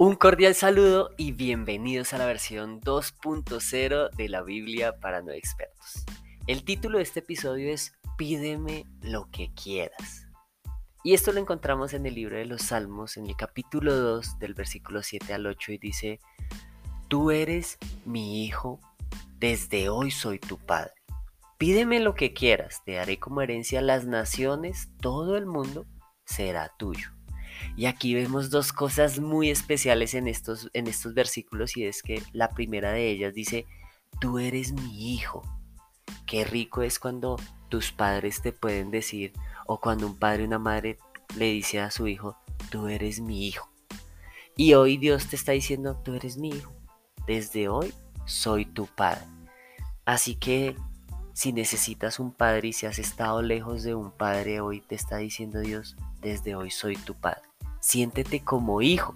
Un cordial saludo y bienvenidos a la versión 2.0 de la Biblia para no expertos. El título de este episodio es Pídeme lo que quieras. Y esto lo encontramos en el libro de los Salmos, en el capítulo 2 del versículo 7 al 8 y dice, Tú eres mi hijo, desde hoy soy tu padre. Pídeme lo que quieras, te daré como herencia las naciones, todo el mundo será tuyo. Y aquí vemos dos cosas muy especiales en estos, en estos versículos y es que la primera de ellas dice, tú eres mi hijo. Qué rico es cuando tus padres te pueden decir o cuando un padre o una madre le dice a su hijo, tú eres mi hijo. Y hoy Dios te está diciendo, tú eres mi hijo. Desde hoy soy tu padre. Así que si necesitas un padre y si has estado lejos de un padre, hoy te está diciendo Dios, desde hoy soy tu padre siéntete como hijo.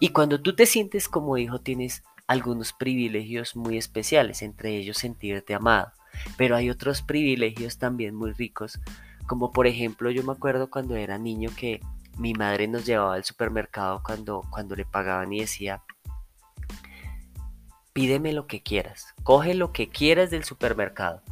Y cuando tú te sientes como hijo tienes algunos privilegios muy especiales, entre ellos sentirte amado. Pero hay otros privilegios también muy ricos, como por ejemplo yo me acuerdo cuando era niño que mi madre nos llevaba al supermercado cuando, cuando le pagaban y decía, pídeme lo que quieras, coge lo que quieras del supermercado.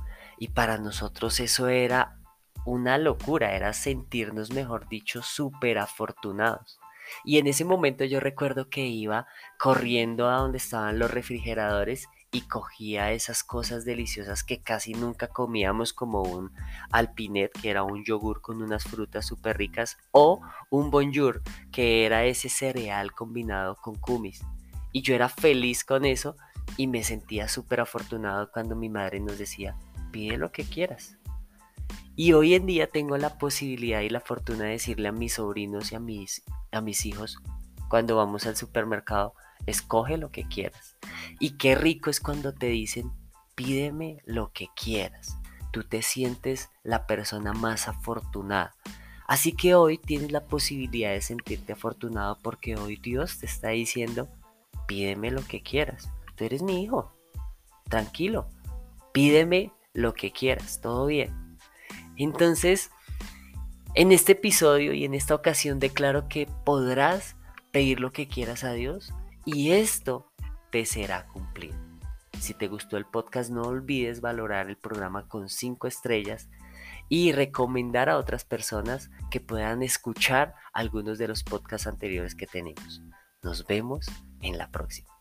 Y para nosotros eso era una locura, era sentirnos, mejor dicho, súper afortunados. Y en ese momento yo recuerdo que iba corriendo a donde estaban los refrigeradores y cogía esas cosas deliciosas que casi nunca comíamos como un alpinet, que era un yogur con unas frutas súper ricas, o un bonjour, que era ese cereal combinado con kumis. Y yo era feliz con eso y me sentía súper afortunado cuando mi madre nos decía, pide lo que quieras. Y hoy en día tengo la posibilidad y la fortuna de decirle a mis sobrinos y a mis, a mis hijos, cuando vamos al supermercado, escoge lo que quieras. Y qué rico es cuando te dicen, pídeme lo que quieras. Tú te sientes la persona más afortunada. Así que hoy tienes la posibilidad de sentirte afortunado porque hoy Dios te está diciendo, pídeme lo que quieras. Tú eres mi hijo. Tranquilo. Pídeme lo que quieras. Todo bien. Entonces, en este episodio y en esta ocasión declaro que podrás pedir lo que quieras a Dios y esto te será cumplido. Si te gustó el podcast no olvides valorar el programa con 5 estrellas y recomendar a otras personas que puedan escuchar algunos de los podcasts anteriores que tenemos. Nos vemos en la próxima.